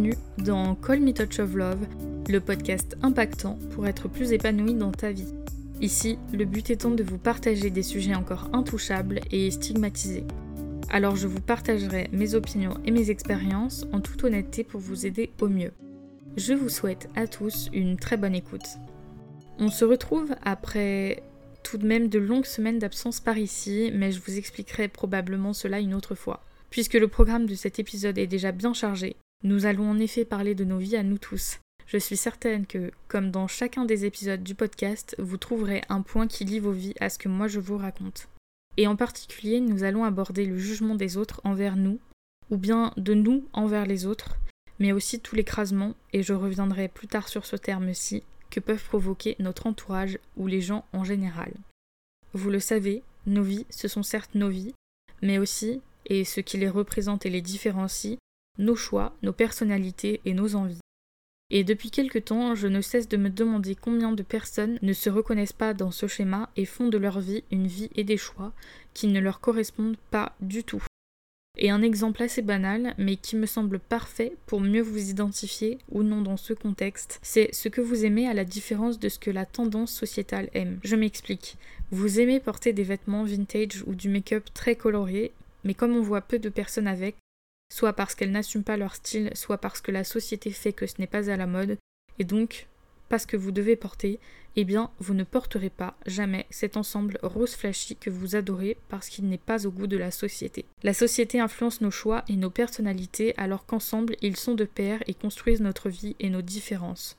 Bienvenue dans Call Me Touch of Love, le podcast impactant pour être plus épanoui dans ta vie. Ici, le but étant de vous partager des sujets encore intouchables et stigmatisés. Alors je vous partagerai mes opinions et mes expériences en toute honnêteté pour vous aider au mieux. Je vous souhaite à tous une très bonne écoute. On se retrouve après tout de même de longues semaines d'absence par ici, mais je vous expliquerai probablement cela une autre fois. Puisque le programme de cet épisode est déjà bien chargé, nous allons en effet parler de nos vies à nous tous. Je suis certaine que, comme dans chacun des épisodes du podcast, vous trouverez un point qui lie vos vies à ce que moi je vous raconte. Et en particulier, nous allons aborder le jugement des autres envers nous, ou bien de nous envers les autres, mais aussi tout l'écrasement, et je reviendrai plus tard sur ce terme-ci, que peuvent provoquer notre entourage ou les gens en général. Vous le savez, nos vies, ce sont certes nos vies, mais aussi, et ce qui les représente et les différencie, nos choix, nos personnalités et nos envies. Et depuis quelque temps, je ne cesse de me demander combien de personnes ne se reconnaissent pas dans ce schéma et font de leur vie une vie et des choix qui ne leur correspondent pas du tout. Et un exemple assez banal, mais qui me semble parfait pour mieux vous identifier ou non dans ce contexte, c'est ce que vous aimez à la différence de ce que la tendance sociétale aime. Je m'explique. Vous aimez porter des vêtements vintage ou du make-up très coloré, mais comme on voit peu de personnes avec, soit parce qu'elles n'assument pas leur style, soit parce que la société fait que ce n'est pas à la mode, et donc parce que vous devez porter, eh bien vous ne porterez pas jamais cet ensemble rose flashy que vous adorez parce qu'il n'est pas au goût de la société. La société influence nos choix et nos personnalités alors qu'ensemble ils sont de pair et construisent notre vie et nos différences.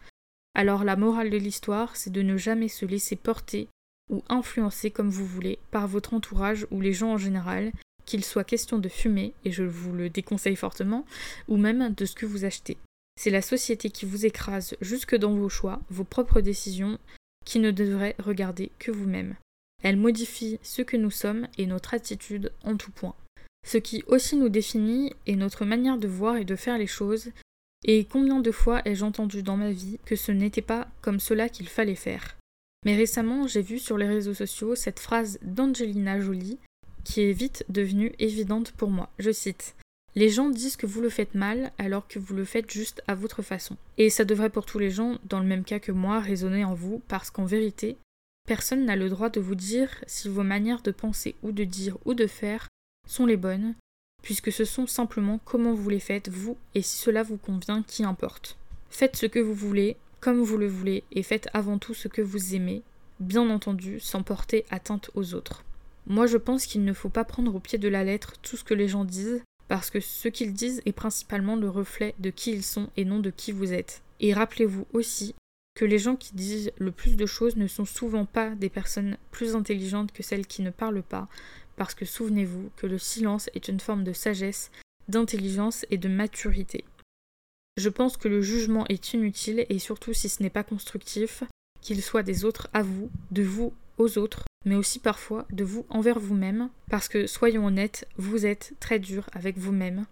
Alors la morale de l'histoire, c'est de ne jamais se laisser porter ou influencer comme vous voulez par votre entourage ou les gens en général, qu'il soit question de fumer, et je vous le déconseille fortement, ou même de ce que vous achetez. C'est la société qui vous écrase jusque dans vos choix, vos propres décisions, qui ne devrait regarder que vous-même. Elle modifie ce que nous sommes et notre attitude en tout point. Ce qui aussi nous définit est notre manière de voir et de faire les choses, et combien de fois ai-je entendu dans ma vie que ce n'était pas comme cela qu'il fallait faire. Mais récemment, j'ai vu sur les réseaux sociaux cette phrase d'Angelina Jolie qui est vite devenue évidente pour moi. Je cite les gens disent que vous le faites mal alors que vous le faites juste à votre façon. Et ça devrait pour tous les gens, dans le même cas que moi, résonner en vous parce qu'en vérité, personne n'a le droit de vous dire si vos manières de penser ou de dire ou de faire sont les bonnes, puisque ce sont simplement comment vous les faites, vous, et si cela vous convient, qui importe. Faites ce que vous voulez, comme vous le voulez, et faites avant tout ce que vous aimez, bien entendu, sans porter atteinte aux autres. Moi je pense qu'il ne faut pas prendre au pied de la lettre tout ce que les gens disent, parce que ce qu'ils disent est principalement le reflet de qui ils sont et non de qui vous êtes. Et rappelez-vous aussi que les gens qui disent le plus de choses ne sont souvent pas des personnes plus intelligentes que celles qui ne parlent pas, parce que souvenez-vous que le silence est une forme de sagesse, d'intelligence et de maturité. Je pense que le jugement est inutile et surtout si ce n'est pas constructif, qu'il soit des autres à vous, de vous aux autres, mais aussi parfois de vous envers vous-même, parce que soyons honnêtes, vous êtes très dur avec vous-même.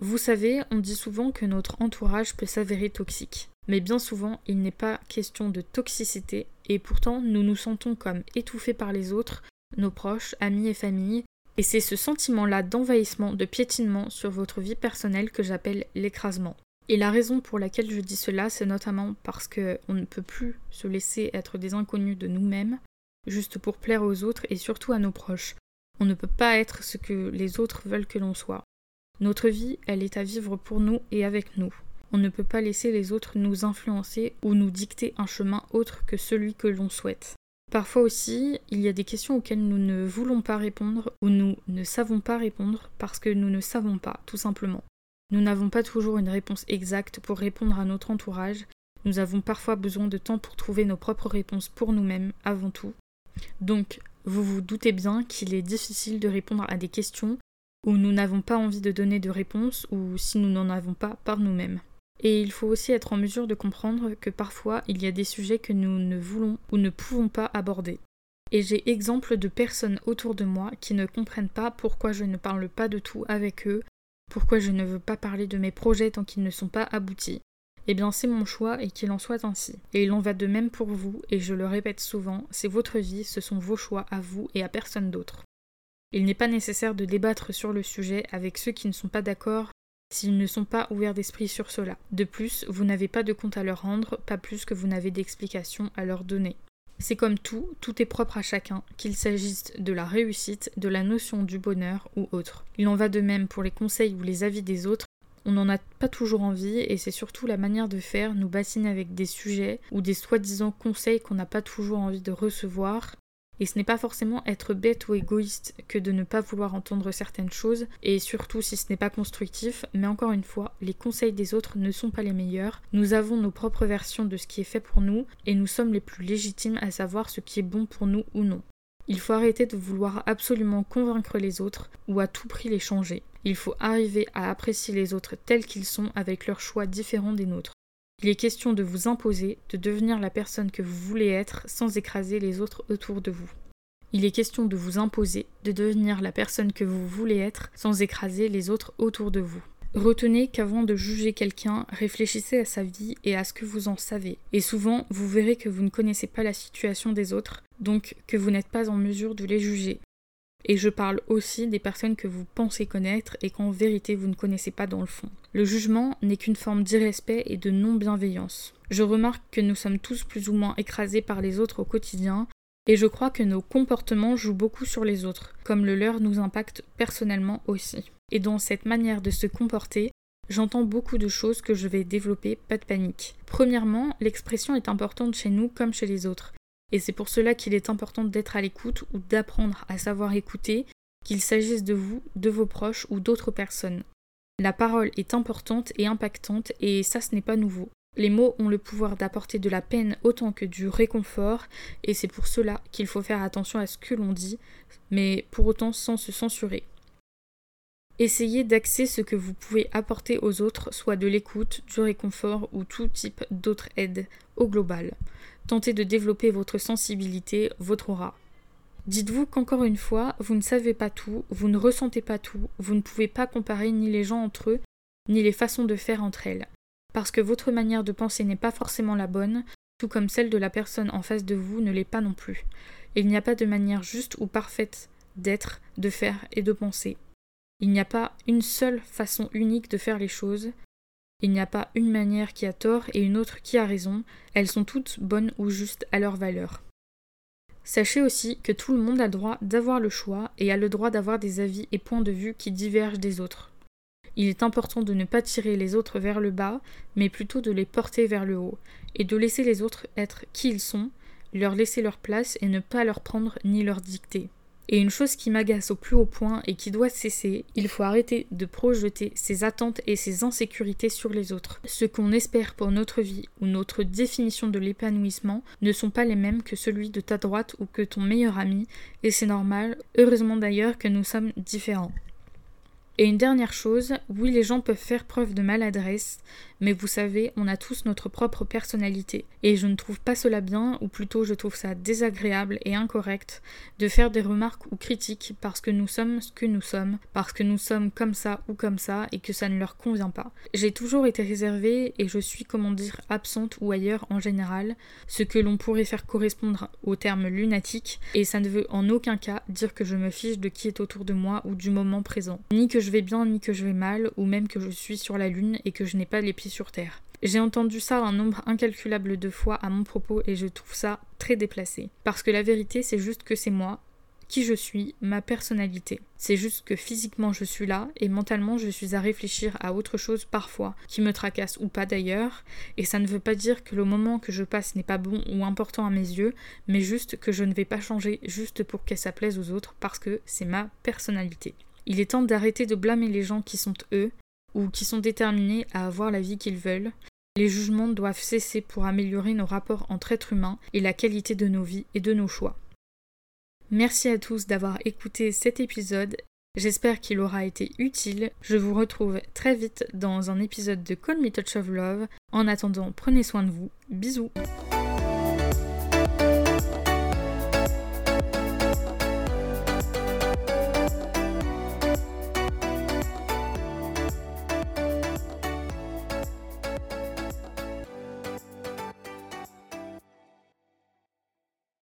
Vous savez, on dit souvent que notre entourage peut s'avérer toxique, mais bien souvent il n'est pas question de toxicité, et pourtant nous nous sentons comme étouffés par les autres, nos proches, amis et familles, et c'est ce sentiment-là d'envahissement, de piétinement sur votre vie personnelle que j'appelle l'écrasement. Et la raison pour laquelle je dis cela, c'est notamment parce qu'on ne peut plus se laisser être des inconnus de nous-mêmes, juste pour plaire aux autres et surtout à nos proches. On ne peut pas être ce que les autres veulent que l'on soit. Notre vie, elle est à vivre pour nous et avec nous. On ne peut pas laisser les autres nous influencer ou nous dicter un chemin autre que celui que l'on souhaite. Parfois aussi, il y a des questions auxquelles nous ne voulons pas répondre ou nous ne savons pas répondre parce que nous ne savons pas, tout simplement. Nous n'avons pas toujours une réponse exacte pour répondre à notre entourage. Nous avons parfois besoin de temps pour trouver nos propres réponses pour nous-mêmes avant tout, donc, vous vous doutez bien qu'il est difficile de répondre à des questions où nous n'avons pas envie de donner de réponse ou si nous n'en avons pas par nous-mêmes. Et il faut aussi être en mesure de comprendre que parfois il y a des sujets que nous ne voulons ou ne pouvons pas aborder. Et j'ai exemple de personnes autour de moi qui ne comprennent pas pourquoi je ne parle pas de tout avec eux, pourquoi je ne veux pas parler de mes projets tant qu'ils ne sont pas aboutis, eh bien c'est mon choix et qu'il en soit ainsi. Et il en va de même pour vous, et je le répète souvent, c'est votre vie, ce sont vos choix à vous et à personne d'autre. Il n'est pas nécessaire de débattre sur le sujet avec ceux qui ne sont pas d'accord s'ils ne sont pas ouverts d'esprit sur cela. De plus, vous n'avez pas de compte à leur rendre, pas plus que vous n'avez d'explication à leur donner. C'est comme tout, tout est propre à chacun, qu'il s'agisse de la réussite, de la notion du bonheur ou autre. Il en va de même pour les conseils ou les avis des autres. On n'en a pas toujours envie et c'est surtout la manière de faire nous bassine avec des sujets ou des soi-disant conseils qu'on n'a pas toujours envie de recevoir et ce n'est pas forcément être bête ou égoïste que de ne pas vouloir entendre certaines choses, et surtout si ce n'est pas constructif, mais encore une fois, les conseils des autres ne sont pas les meilleurs. Nous avons nos propres versions de ce qui est fait pour nous, et nous sommes les plus légitimes à savoir ce qui est bon pour nous ou non. Il faut arrêter de vouloir absolument convaincre les autres ou à tout prix les changer. Il faut arriver à apprécier les autres tels qu'ils sont avec leurs choix différents des nôtres. Il est question de vous imposer, de devenir la personne que vous voulez être sans écraser les autres autour de vous. Il est question de vous imposer, de devenir la personne que vous voulez être sans écraser les autres autour de vous. Retenez qu'avant de juger quelqu'un, réfléchissez à sa vie et à ce que vous en savez. Et souvent, vous verrez que vous ne connaissez pas la situation des autres, donc que vous n'êtes pas en mesure de les juger. Et je parle aussi des personnes que vous pensez connaître et qu'en vérité vous ne connaissez pas dans le fond. Le jugement n'est qu'une forme d'irrespect et de non-bienveillance. Je remarque que nous sommes tous plus ou moins écrasés par les autres au quotidien, et je crois que nos comportements jouent beaucoup sur les autres, comme le leur nous impacte personnellement aussi. Et dans cette manière de se comporter, j'entends beaucoup de choses que je vais développer, pas de panique. Premièrement, l'expression est importante chez nous comme chez les autres. Et c'est pour cela qu'il est important d'être à l'écoute ou d'apprendre à savoir écouter, qu'il s'agisse de vous, de vos proches ou d'autres personnes. La parole est importante et impactante et ça ce n'est pas nouveau. Les mots ont le pouvoir d'apporter de la peine autant que du réconfort et c'est pour cela qu'il faut faire attention à ce que l'on dit, mais pour autant sans se censurer. Essayez d'axer ce que vous pouvez apporter aux autres, soit de l'écoute, du réconfort ou tout type d'autre aide au global. Tentez de développer votre sensibilité, votre aura. Dites-vous qu'encore une fois, vous ne savez pas tout, vous ne ressentez pas tout, vous ne pouvez pas comparer ni les gens entre eux, ni les façons de faire entre elles. Parce que votre manière de penser n'est pas forcément la bonne, tout comme celle de la personne en face de vous ne l'est pas non plus. Il n'y a pas de manière juste ou parfaite d'être, de faire et de penser. Il n'y a pas une seule façon unique de faire les choses, il n'y a pas une manière qui a tort et une autre qui a raison, elles sont toutes bonnes ou justes à leur valeur. Sachez aussi que tout le monde a le droit d'avoir le choix et a le droit d'avoir des avis et points de vue qui divergent des autres. Il est important de ne pas tirer les autres vers le bas, mais plutôt de les porter vers le haut, et de laisser les autres être qui ils sont, leur laisser leur place et ne pas leur prendre ni leur dicter. Et une chose qui m'agace au plus haut point et qui doit cesser, il faut arrêter de projeter ses attentes et ses insécurités sur les autres. Ce qu'on espère pour notre vie ou notre définition de l'épanouissement ne sont pas les mêmes que celui de ta droite ou que ton meilleur ami, et c'est normal, heureusement d'ailleurs que nous sommes différents. Et une dernière chose, oui les gens peuvent faire preuve de maladresse, mais vous savez, on a tous notre propre personnalité. Et je ne trouve pas cela bien, ou plutôt je trouve ça désagréable et incorrect de faire des remarques ou critiques parce que nous sommes ce que nous sommes, parce que nous sommes comme ça ou comme ça et que ça ne leur convient pas. J'ai toujours été réservée et je suis, comment dire, absente ou ailleurs en général, ce que l'on pourrait faire correspondre au terme lunatique, et ça ne veut en aucun cas dire que je me fiche de qui est autour de moi ou du moment présent, ni que je vais bien ni que je vais mal, ou même que je suis sur la lune et que je n'ai pas les pieds sur terre. J'ai entendu ça un nombre incalculable de fois à mon propos et je trouve ça très déplacé. Parce que la vérité, c'est juste que c'est moi, qui je suis, ma personnalité. C'est juste que physiquement je suis là et mentalement je suis à réfléchir à autre chose parfois, qui me tracasse ou pas d'ailleurs, et ça ne veut pas dire que le moment que je passe n'est pas bon ou important à mes yeux, mais juste que je ne vais pas changer juste pour qu'elle ça plaise aux autres parce que c'est ma personnalité. Il est temps d'arrêter de blâmer les gens qui sont eux, ou qui sont déterminés à avoir la vie qu'ils veulent. Les jugements doivent cesser pour améliorer nos rapports entre êtres humains et la qualité de nos vies et de nos choix. Merci à tous d'avoir écouté cet épisode. J'espère qu'il aura été utile. Je vous retrouve très vite dans un épisode de Call Me Touch of Love. En attendant, prenez soin de vous. Bisous